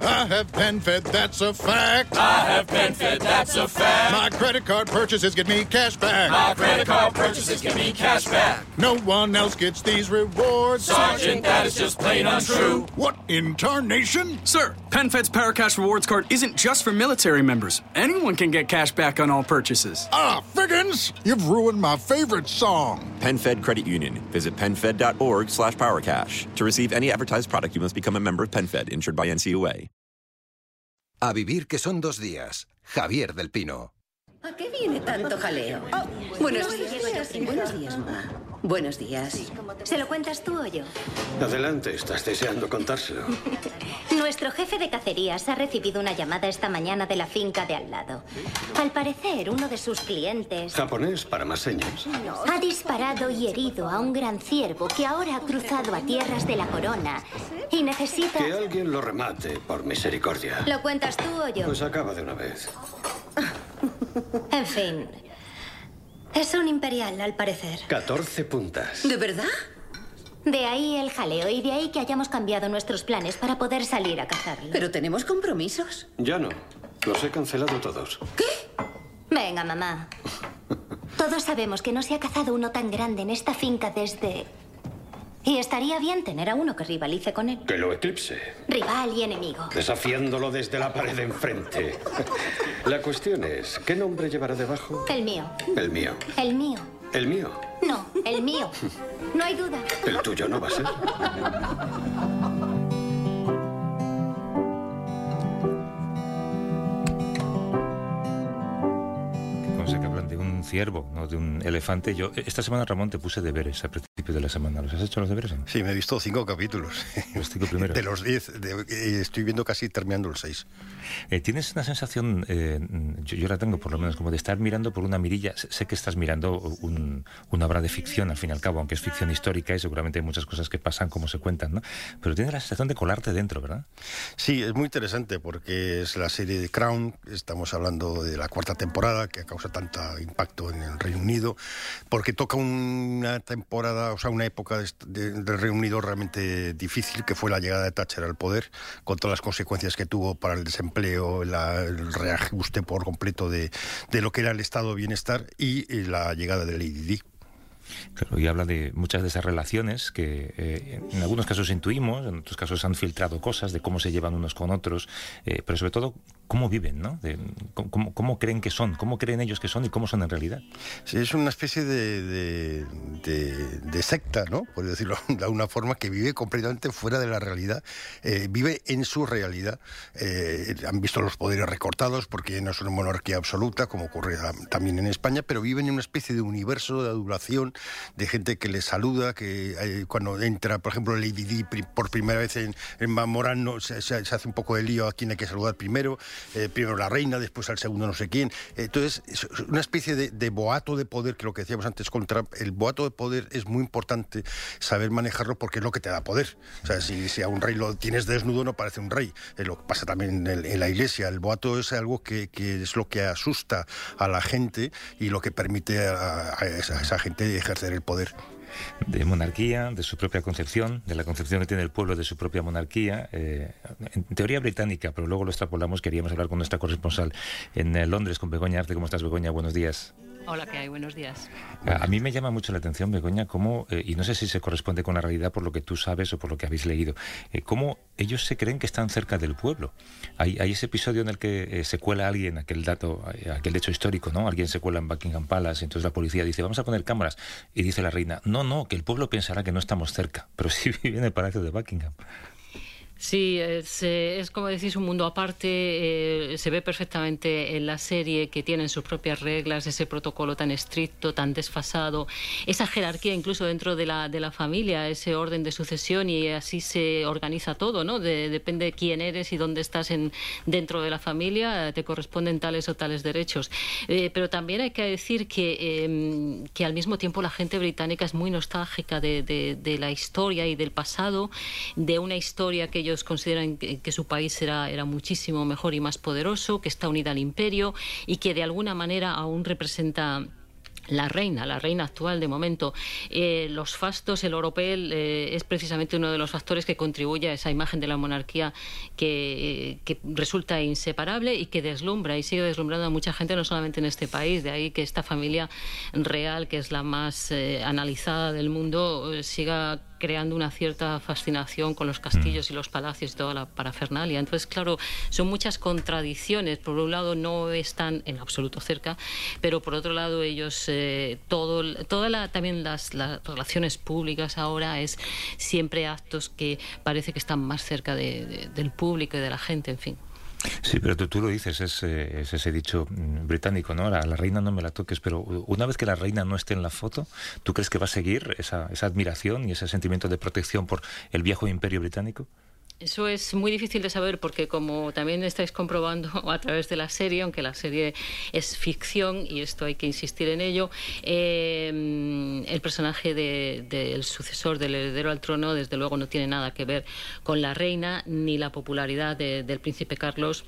I have PenFed, that's a fact. I have PenFed, that's a fact. My credit card purchases get me cash back. My credit card purchases get me cash back. No one else gets these rewards. Sergeant, that is just plain untrue. What in tarnation? Sir, PenFed's Paracash Rewards card isn't just for military members. Anyone can get cash back on all purchases. Ah, Figgins, you've ruined my favorite song. PenFed Credit Union. Visit PenFed.org slash PowerCash. To receive any advertised product, you must become a member of PenFed, insured by NCUA. A vivir que son dos días. Javier del Pino. ¿A qué viene tanto jaleo? buenos días. Buenos días, mamá. Buenos días. ¿Se lo cuentas tú o yo? Adelante, estás deseando contárselo. Nuestro jefe de cacerías ha recibido una llamada esta mañana de la finca de al lado. Al parecer, uno de sus clientes Japonés para más señas. ha disparado y herido a un gran ciervo que ahora ha cruzado a tierras de la corona y necesita... Que alguien lo remate, por misericordia. ¿Lo cuentas tú o yo? Pues acaba de una vez. En fin. Es un imperial, al parecer. 14 puntas. ¿De verdad? De ahí el jaleo y de ahí que hayamos cambiado nuestros planes para poder salir a cazarlo. Pero tenemos compromisos. Ya no. Los he cancelado todos. Venga, mamá. Todos sabemos que no se ha cazado uno tan grande en esta finca desde... Y estaría bien tener a uno que rivalice con él. Que lo eclipse. Rival y enemigo. Desafiándolo desde la pared de enfrente. La cuestión es, ¿qué nombre llevará debajo? El mío. El mío. El mío. El mío. No, el mío. No hay duda. El tuyo no va a ser. Un ciervo, no de un elefante. Yo esta semana Ramón te puse deberes al principio de la semana. ¿Los has hecho los deberes? Sí, me he visto cinco capítulos. Los cinco primeros. De los diez, de- eh, estoy viendo casi terminando el seis. Eh, ¿Tienes una sensación, eh, yo, yo la tengo por lo menos, como de estar mirando por una mirilla? Sé que estás mirando un- una obra de ficción, al fin y al cabo, aunque es ficción histórica y seguramente hay muchas cosas que pasan como se cuentan, ¿no? Pero tienes la sensación de colarte dentro, ¿verdad? Sí, es muy interesante porque es la serie de Crown, estamos hablando de la cuarta temporada que causa tanto impacto en el Reino Unido, porque toca una temporada, o sea, una época de- de- del Reino Unido realmente difícil, que fue la llegada de Thatcher al poder, con todas las consecuencias que tuvo para el desempleo, el reajuste por completo de, de lo que era el estado de bienestar y, y la llegada de Lady Di. Claro, y habla de muchas de esas relaciones que eh, en algunos casos intuimos, en otros casos han filtrado cosas de cómo se llevan unos con otros, eh, pero sobre todo cómo viven, ¿no? Cómo- creen que son, cómo creen ellos que son y cómo son en realidad. Sí, es una especie de, secta, ¿no? Por decirlo de alguna forma, que vive completamente fuera de la realidad, eh, vive en su realidad. Eh, han visto los poderes recortados porque no es una monarquía absoluta, como ocurre también en España, pero viven en una especie de universo de adulación, de gente que les saluda, que eh, cuando entra, por ejemplo, Lady Di por primera vez en, en Mamorano, se, se- hace un poco de lío a quién hay que saludar primero, eh, primero la reina, después al segundo no sé quién. Entonces, es una especie de, boato de poder, que lo que decíamos antes con Trump, el boato de poder es muy importante saber manejarlo porque es lo que te da poder. O sea, si, si a un rey lo tienes desnudo no parece un rey. Es lo que pasa también en, la iglesia. El boato es algo que, es lo que asusta a la gente y lo que permite a esa gente ejercer el poder. De monarquía, de su propia concepción, de la concepción que tiene el pueblo de su propia monarquía, eh, en teoría británica, pero luego lo extrapolamos, queríamos hablar con nuestra corresponsal en eh, Londres, con Begoña Arte. ¿Cómo estás, Begoña? Buenos días. Hola, ¿qué hay? Buenos días. A a mí me llama mucho la atención, Begoña, cómo, eh, y no sé si se corresponde con la realidad por lo que tú sabes o por lo que habéis leído, eh, cómo ellos se creen que están cerca del pueblo. Hay, ese episodio en el que eh, se cuela alguien, aquel dato, aquel hecho histórico, ¿no? Alguien se cuela en Buckingham Palace, entonces la policía dice, vamos a poner cámaras, y dice la reina, no, no, que el pueblo pensará que no estamos cerca, pero sí vive en el Palacio de Buckingham. Sí, es, eh, es como decís un mundo aparte. eh, se ve perfectamente en la serie que tienen sus propias reglas, ese protocolo tan estricto, tan desfasado, esa jerarquía incluso dentro de la, de la familia, ese orden de sucesión y así se organiza todo, ¿no? De- depende de quién eres y dónde estás en, dentro de la familia, eh, te corresponden tales o tales derechos. Eh, pero también hay que decir que, eh, que al mismo tiempo la gente británica es muy nostálgica de, de- de la historia y del pasado, de una historia que ellos consideran que, su país era, era muchísimo mejor y más poderoso, que está unida al imperio y que de alguna manera aún representa la reina, la reina actual de momento. Eh, los fastos, el oropel eh, es precisamente uno de los factores que contribuye a esa imagen de la monarquía que, que, resulta inseparable y que deslumbra y sigue deslumbrando a mucha gente, no solamente en este país. De ahí que esta familia real, que es la más eh, analizada del mundo, siga creando una cierta fascinación con los castillos y los palacios y toda la parafernalia. Entonces, claro, son muchas contradicciones. Por un lado, no están en absoluto cerca, pero por otro lado, ellos, eh, todo, toda la, también las, las, relaciones públicas ahora es siempre actos que parece que están más cerca de, de, del público y de la gente, en fin. Sí, pero tú, tú lo dices, es, eh, es, ese dicho mm, británico, ¿no? La, la, reina no me la toques, pero una vez que la reina no esté en la foto, ¿tú crees que va a seguir esa, esa admiración y ese sentimiento de protección por el viejo imperio británico? Eso es muy difícil de saber porque como también estáis comprobando a través de la serie, aunque la serie es ficción y esto hay que insistir en ello, eh, el personaje del de, sucesor, del heredero al trono, desde luego no tiene nada que ver con la reina ni la popularidad de, del príncipe Carlos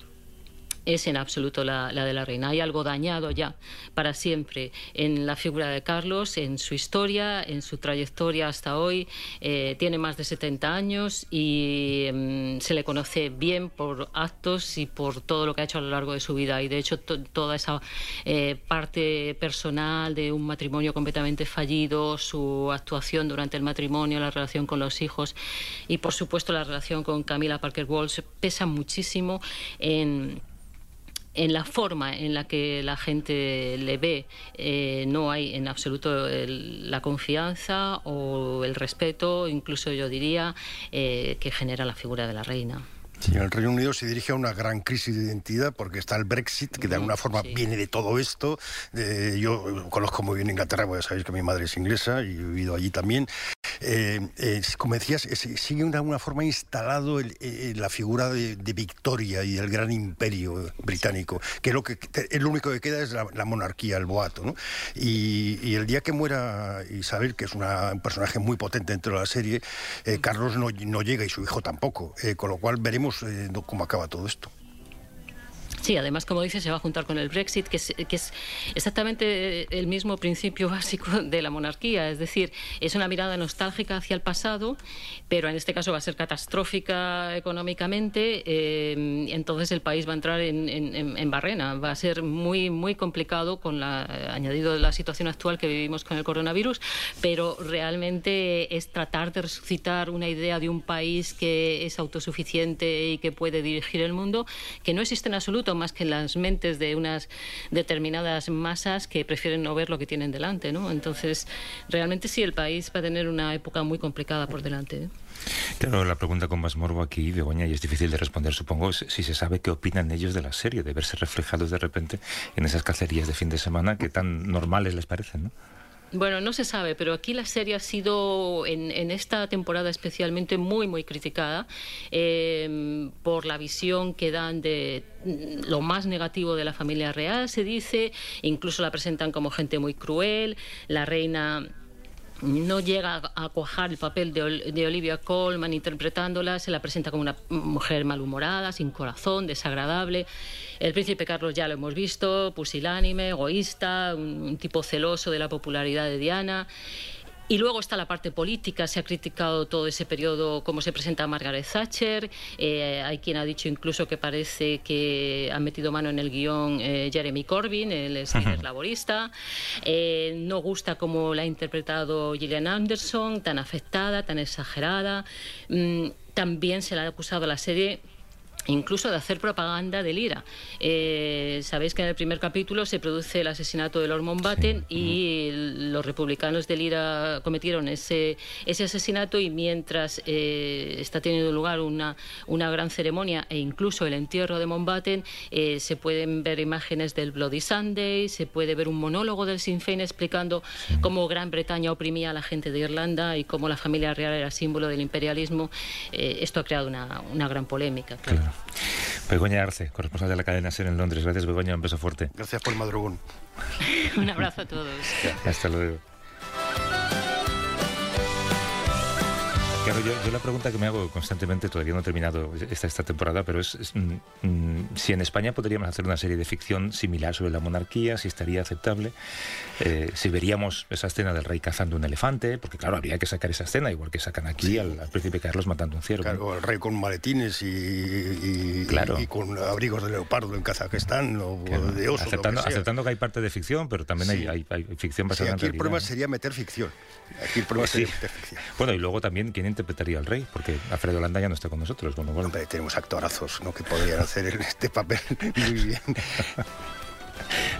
es en absoluto la, de la reina. Hay algo dañado ya para siempre en la figura de Carlos, en su historia, en su trayectoria hasta hoy. Eh, tiene más de 70 años y eh, se le conoce bien por actos y por todo lo que ha hecho a lo largo de su vida. Y de hecho to toda esa eh, parte personal de un matrimonio completamente fallido, su actuación durante el matrimonio, la relación con los hijos y por supuesto la relación con Camila Parker Bowles pesa muchísimo en en la forma en la que la gente le ve eh, no hay en absoluto el, la confianza o el respeto, incluso yo diría, eh, que genera la figura de la reina. Sí, el Reino Unido se dirige a una gran crisis de identidad porque está el Brexit, que de alguna forma sí. viene de todo esto. Eh, yo conozco muy bien Inglaterra, porque ya sabéis que mi madre es inglesa y he vivido allí también. Eh, eh, como decías, sigue de alguna forma instalado el, la figura de, de, Victoria y del gran imperio británico, que lo que el único que queda es la, la monarquía, el boato. ¿no? Y, y, el día que muera Isabel, que es una, un personaje muy potente dentro de la serie, Carlos no, no, llega y su hijo tampoco, con lo cual veremos eh, cómo acaba todo esto. Sí, además, como dice, se va a juntar con el Brexit, que es, que es, exactamente el mismo principio básico de la monarquía. Es decir, es una mirada nostálgica hacia el pasado, pero en este caso va a ser catastrófica económicamente. Eh, entonces el país va a entrar en, en, en, barrena. Va a ser muy, muy complicado con la, añadido de la situación actual que vivimos con el coronavirus, pero realmente es tratar de resucitar una idea de un país que es autosuficiente y que puede dirigir el mundo, que no existe en absoluto más que las mentes de unas determinadas masas que prefieren no ver lo que tienen delante, ¿no? Entonces, realmente sí, el país va a tener una época muy complicada por delante. ¿eh? Claro, la pregunta con más morbo aquí, Begoña, y es difícil de responder, supongo, si se sabe qué opinan ellos de la serie, de verse reflejados de repente en esas cacerías de fin de semana que tan normales les parecen, ¿no? Bueno, no se sabe, pero aquí la serie ha sido en, en esta temporada especialmente muy, muy criticada eh, por la visión que dan de lo más negativo de la familia real, se dice, incluso la presentan como gente muy cruel, la reina no llega a cuajar el papel de, de, Olivia Colman interpretándola, se la presenta como una mujer malhumorada, sin corazón, desagradable. El príncipe Carlos ya lo hemos visto, pusilánime, egoísta, un, un tipo celoso de la popularidad de Diana. Y luego está la parte política, se ha criticado todo ese periodo, cómo se presenta Margaret Thatcher. Eh, hay quien ha dicho incluso que parece que ha metido mano en el guion eh, Jeremy Corbyn, el líder uh -huh. laborista. Eh, no gusta cómo la ha interpretado Gillian Anderson, tan afectada, tan exagerada. Mm, también se le ha acusado a la serie incluso de hacer propaganda del IRA. Eh, Sabéis que en el primer capítulo se produce el asesinato de Lord Mountbatten sí. y los republicanos del IRA cometieron ese, ese asesinato y mientras eh, está teniendo lugar una, una gran ceremonia e incluso el entierro de Mountbatten, eh, se pueden ver imágenes del Bloody Sunday, se puede ver un monólogo del Sinn Féin explicando sí. cómo Gran Bretaña oprimía a la gente de Irlanda y cómo la familia real era símbolo del imperialismo. Eh, esto ha creado una, una gran polémica. Claro. claro. Begoña Arce, corresponsal de la cadena SER en Londres. Gracias, Begoña. Un beso fuerte. Gracias por el madrugón. Un abrazo a todos. Hasta luego. Yo, yo, la pregunta que me hago constantemente, todavía no he terminado esta, esta temporada, pero es, es mm, mm, si en España podríamos hacer una serie de ficción similar sobre la monarquía, si estaría aceptable, eh, si veríamos esa escena del rey cazando un elefante, porque claro, habría que sacar esa escena, igual que sacan aquí Sí. al, al príncipe Carlos matando un ciervo. Claro, el rey con maletines y, y- Claro. y con abrigos de leopardo en Kazajistán o Claro, de oso. aceptando, que aceptando que hay parte de ficción, pero también hay, Sí. hay, hay ficción Sí, basada en aquí el realidad. problema sería meter ficción. Aquí el problema Sí. sería meter ficción. Bueno, y luego también, ¿quién interpretaría al rey? Porque Alfredo Landa ya no está con nosotros. Bueno, bueno. Hombre, tenemos actorazos ¿no? que podrían hacer este papel muy bien.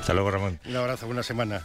Hasta luego, Ramón. Un abrazo, buena semana.